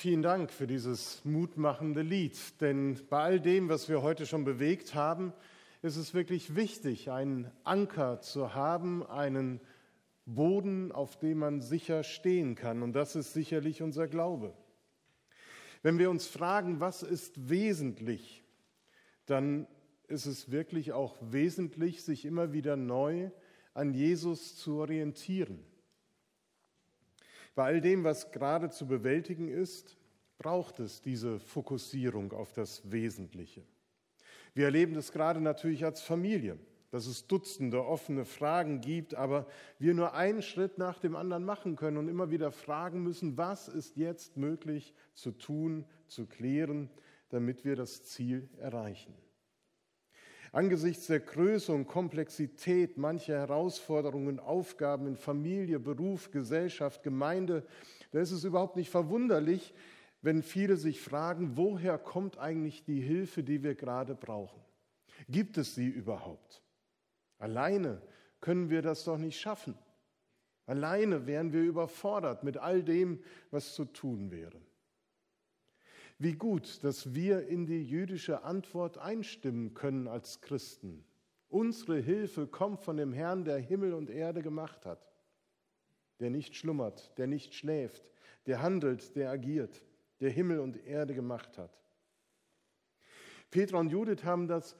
Vielen Dank für dieses mutmachende Lied, denn bei all dem, was wir heute schon bewegt haben, ist es wirklich wichtig, einen Anker zu haben, einen Boden, auf dem man sicher stehen kann. Und das ist sicherlich unser Glaube. Wenn wir uns fragen, was ist wesentlich, dann ist es wirklich auch wesentlich, sich immer wieder neu an Jesus zu orientieren. Bei all dem, was gerade zu bewältigen ist, braucht es diese Fokussierung auf das Wesentliche. Wir erleben das gerade natürlich als Familie, dass es Dutzende offene Fragen gibt, aber wir nur einen Schritt nach dem anderen machen können und immer wieder fragen müssen, was ist jetzt möglich zu tun, zu klären, damit wir das Ziel erreichen. Angesichts der Größe und Komplexität mancher Herausforderungen, Aufgaben in Familie, Beruf, Gesellschaft, Gemeinde, da ist es überhaupt nicht verwunderlich, wenn viele sich fragen, woher kommt eigentlich die Hilfe, die wir gerade brauchen? Gibt es sie überhaupt? Alleine können wir das doch nicht schaffen. Alleine wären wir überfordert mit all dem, was zu tun wäre. Wie gut, dass wir in die jüdische Antwort einstimmen können als Christen. Unsere Hilfe kommt von dem Herrn, der Himmel und Erde gemacht hat, der nicht schlummert, der nicht schläft, der handelt, der agiert, der Himmel und Erde gemacht hat. Petra und Judith haben das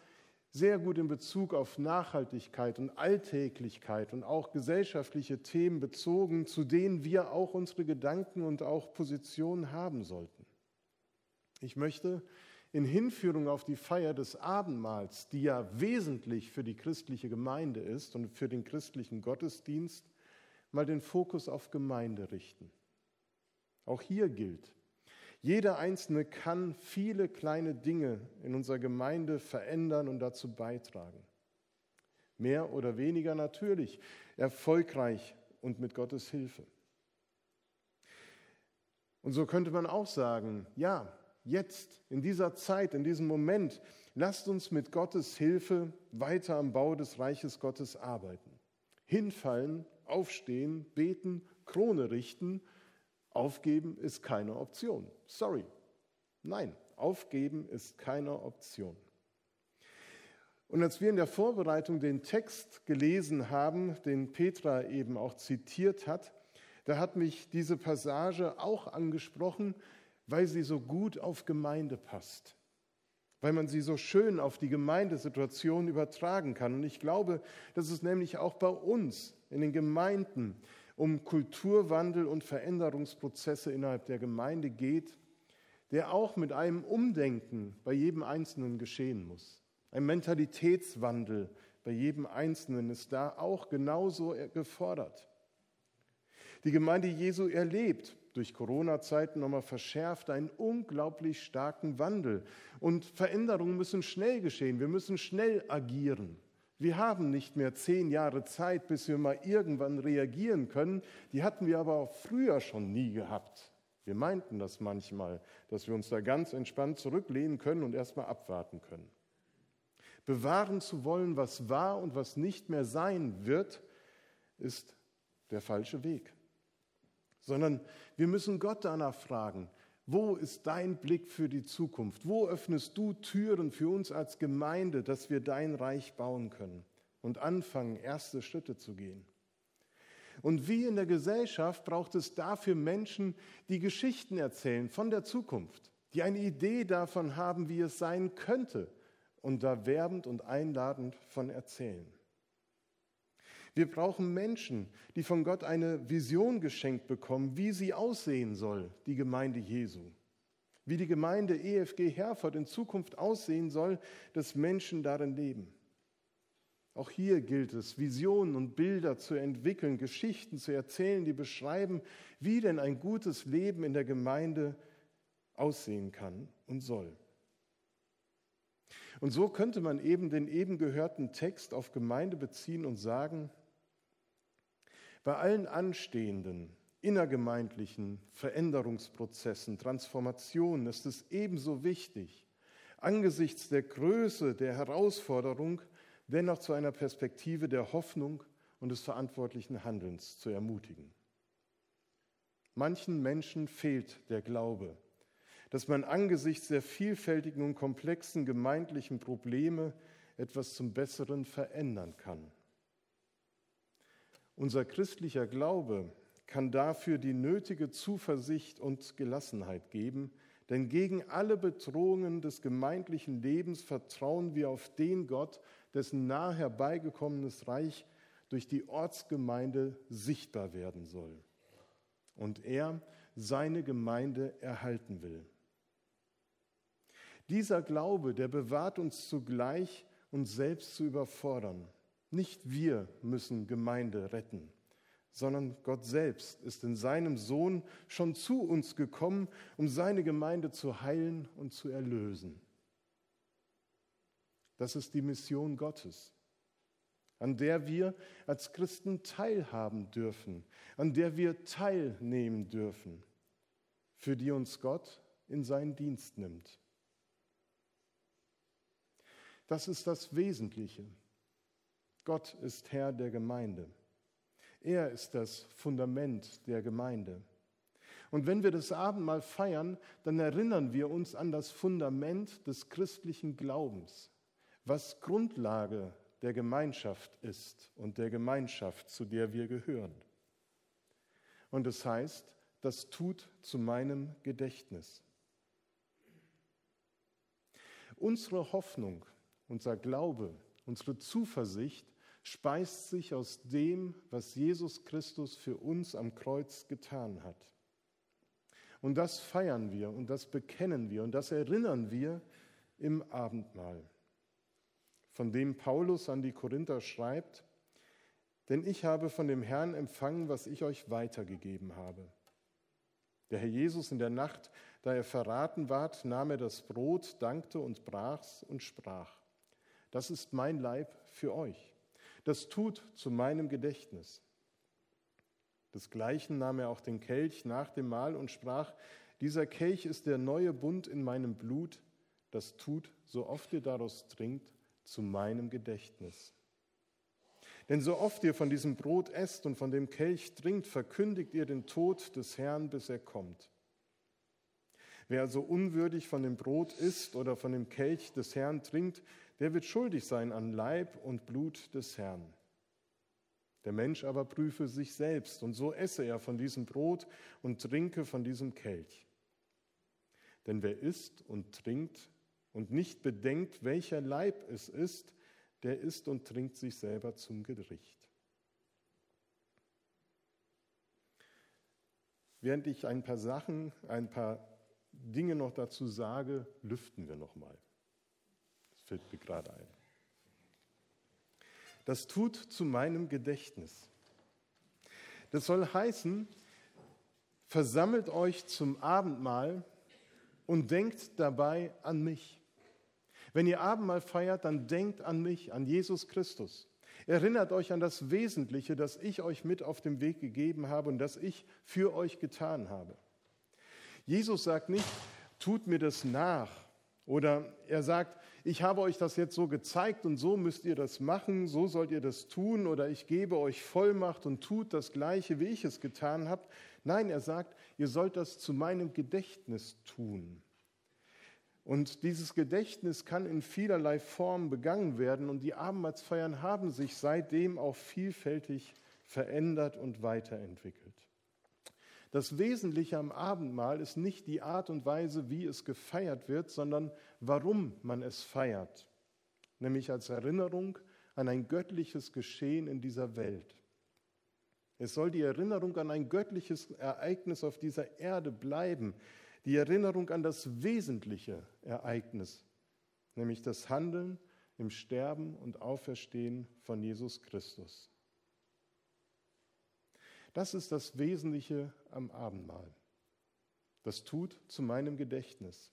sehr gut in Bezug auf Nachhaltigkeit und Alltäglichkeit und auch gesellschaftliche Themen bezogen, zu denen wir auch unsere Gedanken und auch Positionen haben sollten. Ich möchte in Hinführung auf die Feier des Abendmahls, die ja wesentlich für die christliche Gemeinde ist und für den christlichen Gottesdienst, mal den Fokus auf Gemeinde richten. Auch hier gilt, jeder Einzelne kann viele kleine Dinge in unserer Gemeinde verändern und dazu beitragen. Mehr oder weniger natürlich, erfolgreich und mit Gottes Hilfe. Und so könnte man auch sagen, ja, jetzt, in dieser Zeit, in diesem Moment, lasst uns mit Gottes Hilfe weiter am Bau des Reiches Gottes arbeiten. Hinfallen, aufstehen, beten, Krone richten, aufgeben ist keine Option. Sorry. Nein, aufgeben ist keine Option. Und als wir in der Vorbereitung den Text gelesen haben, den Petra eben auch zitiert hat, da hat mich diese Passage auch angesprochen, weil sie so gut auf Gemeinde passt, weil man sie so schön auf die Gemeindesituation übertragen kann. Und ich glaube, dass es nämlich auch bei uns in den Gemeinden um Kulturwandel und Veränderungsprozesse innerhalb der Gemeinde geht, der auch mit einem Umdenken bei jedem Einzelnen geschehen muss. Ein Mentalitätswandel bei jedem Einzelnen ist da auch genauso gefordert. Die Gemeinde Jesu erlebt durch Corona-Zeiten nochmal verschärft einen unglaublich starken Wandel. Und Veränderungen müssen schnell geschehen. Wir müssen schnell agieren. Wir haben nicht mehr zehn Jahre Zeit, bis wir mal irgendwann reagieren können. Die hatten wir aber auch früher schon nie gehabt. Wir meinten das manchmal, dass wir uns da ganz entspannt zurücklehnen können und erstmal abwarten können. Bewahren zu wollen, was war und was nicht mehr sein wird, ist der falsche Weg sondern wir müssen Gott danach fragen, wo ist dein Blick für die Zukunft? Wo öffnest du Türen für uns als Gemeinde, dass wir dein Reich bauen können und anfangen, erste Schritte zu gehen? Und wie in der Gesellschaft braucht es dafür Menschen, die Geschichten erzählen von der Zukunft, die eine Idee davon haben, wie es sein könnte und da werbend und einladend von erzählen. Wir brauchen Menschen, die von Gott eine Vision geschenkt bekommen, wie sie aussehen soll, die Gemeinde Jesu. Wie die Gemeinde EFG Herford in Zukunft aussehen soll, dass Menschen darin leben. Auch hier gilt es, Visionen und Bilder zu entwickeln, Geschichten zu erzählen, die beschreiben, wie denn ein gutes Leben in der Gemeinde aussehen kann und soll. Und so könnte man eben den eben gehörten Text auf Gemeinde beziehen und sagen, bei allen anstehenden innergemeindlichen Veränderungsprozessen, Transformationen ist es ebenso wichtig, angesichts der Größe der Herausforderung dennoch zu einer Perspektive der Hoffnung und des verantwortlichen Handelns zu ermutigen. Manchen Menschen fehlt der Glaube dass man angesichts der vielfältigen und komplexen gemeindlichen Probleme etwas zum Besseren verändern kann. Unser christlicher Glaube kann dafür die nötige Zuversicht und Gelassenheit geben, denn gegen alle Bedrohungen des gemeindlichen Lebens vertrauen wir auf den Gott, dessen nah herbeigekommenes Reich durch die Ortsgemeinde sichtbar werden soll. Und er seine Gemeinde erhalten will. Dieser Glaube, der bewahrt uns zugleich, uns selbst zu überfordern. Nicht wir müssen Gemeinde retten, sondern Gott selbst ist in seinem Sohn schon zu uns gekommen, um seine Gemeinde zu heilen und zu erlösen. Das ist die Mission Gottes, an der wir als Christen teilhaben dürfen, an der wir teilnehmen dürfen, für die uns Gott in seinen Dienst nimmt. Das ist das Wesentliche. Gott ist Herr der Gemeinde. Er ist das Fundament der Gemeinde. Und wenn wir das Abendmahl feiern, dann erinnern wir uns an das Fundament des christlichen Glaubens, was Grundlage der Gemeinschaft ist und der Gemeinschaft, zu der wir gehören. Und es das heißt, das tut zu meinem Gedächtnis. Unsere Hoffnung unser Glaube, unsere Zuversicht speist sich aus dem, was Jesus Christus für uns am Kreuz getan hat. Und das feiern wir und das bekennen wir und das erinnern wir im Abendmahl, von dem Paulus an die Korinther schreibt, denn ich habe von dem Herrn empfangen, was ich euch weitergegeben habe. Der Herr Jesus in der Nacht, da er verraten ward, nahm er das Brot, dankte und brach's und sprach. Das ist mein Leib für euch. Das tut zu meinem Gedächtnis. Desgleichen nahm er auch den Kelch nach dem Mahl und sprach, dieser Kelch ist der neue Bund in meinem Blut, das tut, so oft ihr daraus trinkt, zu meinem Gedächtnis. Denn so oft ihr von diesem Brot esst und von dem Kelch trinkt, verkündigt ihr den Tod des Herrn, bis er kommt. Wer also unwürdig von dem Brot isst oder von dem Kelch des Herrn trinkt, der wird schuldig sein an Leib und Blut des Herrn. Der Mensch aber prüfe sich selbst, und so esse er von diesem Brot und trinke von diesem Kelch. Denn wer isst und trinkt und nicht bedenkt, welcher Leib es ist, der isst und trinkt sich selber zum Gericht. Während ich ein paar Sachen, ein paar Dinge noch dazu sage, lüften wir noch mal fällt mir gerade ein. Das tut zu meinem Gedächtnis. Das soll heißen, versammelt euch zum Abendmahl und denkt dabei an mich. Wenn ihr Abendmahl feiert, dann denkt an mich, an Jesus Christus. Erinnert euch an das Wesentliche, das ich euch mit auf den Weg gegeben habe und das ich für euch getan habe. Jesus sagt nicht, tut mir das nach. Oder er sagt, ich habe euch das jetzt so gezeigt und so müsst ihr das machen, so sollt ihr das tun oder ich gebe euch Vollmacht und tut das gleiche, wie ich es getan habe. Nein, er sagt, ihr sollt das zu meinem Gedächtnis tun. Und dieses Gedächtnis kann in vielerlei Form begangen werden und die Abendmahlsfeiern haben sich seitdem auch vielfältig verändert und weiterentwickelt. Das Wesentliche am Abendmahl ist nicht die Art und Weise, wie es gefeiert wird, sondern warum man es feiert, nämlich als Erinnerung an ein göttliches Geschehen in dieser Welt. Es soll die Erinnerung an ein göttliches Ereignis auf dieser Erde bleiben, die Erinnerung an das wesentliche Ereignis, nämlich das Handeln im Sterben und Auferstehen von Jesus Christus. Das ist das Wesentliche am Abendmahl. Das tut zu meinem Gedächtnis.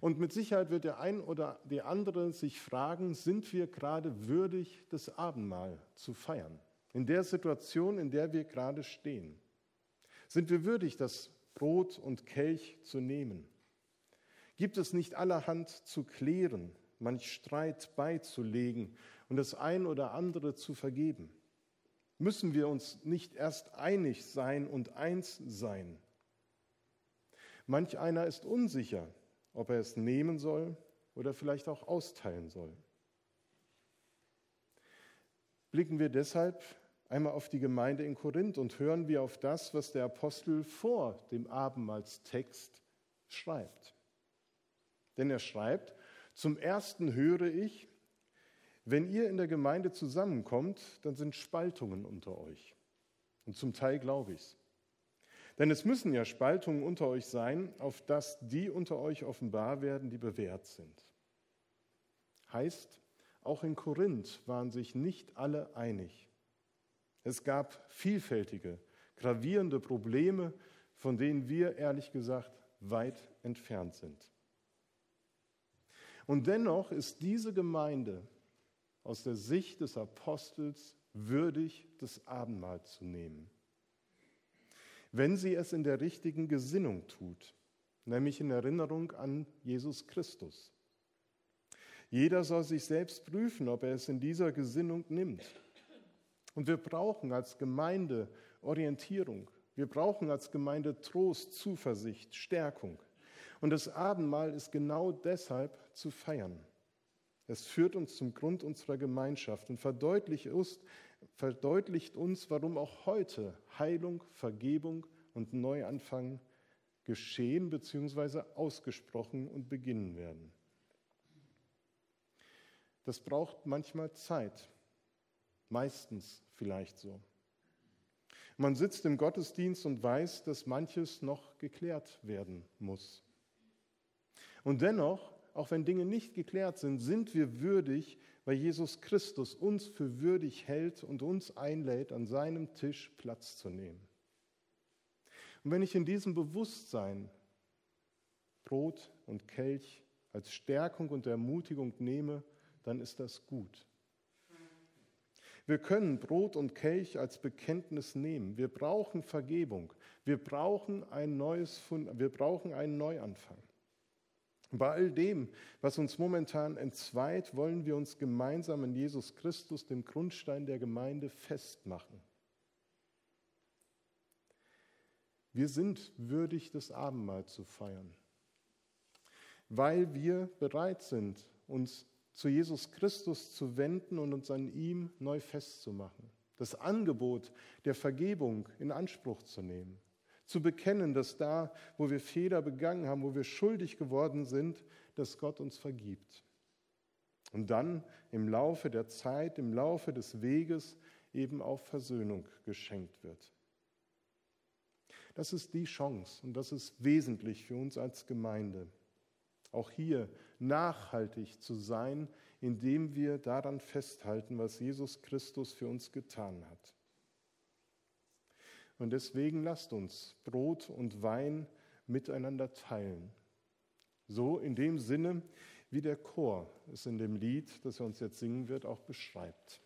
Und mit Sicherheit wird der ein oder die andere sich fragen, sind wir gerade würdig, das Abendmahl zu feiern? In der Situation, in der wir gerade stehen. Sind wir würdig, das Brot und Kelch zu nehmen? Gibt es nicht allerhand zu klären, manch Streit beizulegen und das ein oder andere zu vergeben? Müssen wir uns nicht erst einig sein und eins sein. Manch einer ist unsicher, ob er es nehmen soll oder vielleicht auch austeilen soll. Blicken wir deshalb einmal auf die Gemeinde in Korinth und hören wir auf das, was der Apostel vor dem Abendmahlstext schreibt. Denn er schreibt, zum Ersten höre ich, wenn ihr in der Gemeinde zusammenkommt, dann sind Spaltungen unter euch. Und zum Teil glaube ich es. Denn es müssen ja Spaltungen unter euch sein, auf dass die unter euch offenbar werden, die bewährt sind. Heißt, auch in Korinth waren sich nicht alle einig. Es gab vielfältige, gravierende Probleme, von denen wir ehrlich gesagt weit entfernt sind. Und dennoch ist diese Gemeinde aus der Sicht des Apostels würdig, das Abendmahl zu nehmen. Wenn sie es in der richtigen Gesinnung tut, nämlich in Erinnerung an Jesus Christus. Jeder soll sich selbst prüfen, ob er es in dieser Gesinnung nimmt. Und wir brauchen als Gemeinde Orientierung. Wir brauchen als Gemeinde Trost, Zuversicht, Stärkung. Und das Abendmahl ist genau deshalb zu feiern. Es führt uns zum Grund unserer Gemeinschaft und verdeutlicht uns, warum auch heute Heilung, Vergebung und Neuanfang geschehen bzw. ausgesprochen und beginnen werden. Das braucht manchmal Zeit, meistens vielleicht so. Man sitzt im Gottesdienst und weiß, dass manches noch geklärt werden muss. Und dennoch, auch wenn Dinge nicht geklärt sind, sind wir würdig, weil Jesus Christus uns für würdig hält und uns einlädt, an seinem Tisch Platz zu nehmen. Und wenn ich in diesem Bewusstsein Brot und Kelch als Stärkung und Ermutigung nehme, dann ist das gut. Wir können Brot und Kelch als Bekenntnis nehmen. Wir brauchen Vergebung. Wir brauchen ein neues, wir brauchen einen Neuanfang. Bei all dem, was uns momentan entzweit, wollen wir uns gemeinsam in Jesus Christus, dem Grundstein der Gemeinde, festmachen. Wir sind würdig, das Abendmahl zu feiern, weil wir bereit sind, uns zu Jesus Christus zu wenden und uns an ihm neu festzumachen. Das Angebot der Vergebung in Anspruch zu nehmen. Zu bekennen, dass da, wo wir Fehler begangen haben, wo wir schuldig geworden sind, dass Gott uns vergibt. Und dann im Laufe der Zeit, im Laufe des Weges eben auch Versöhnung geschenkt wird. Das ist die Chance und das ist wesentlich für uns als Gemeinde. Auch hier nachhaltig zu sein, indem wir daran festhalten, was Jesus Christus für uns getan hat. Und deswegen lasst uns Brot und Wein miteinander teilen. So in dem Sinne, wie der Chor es in dem Lied, das er uns jetzt singen wird, auch beschreibt.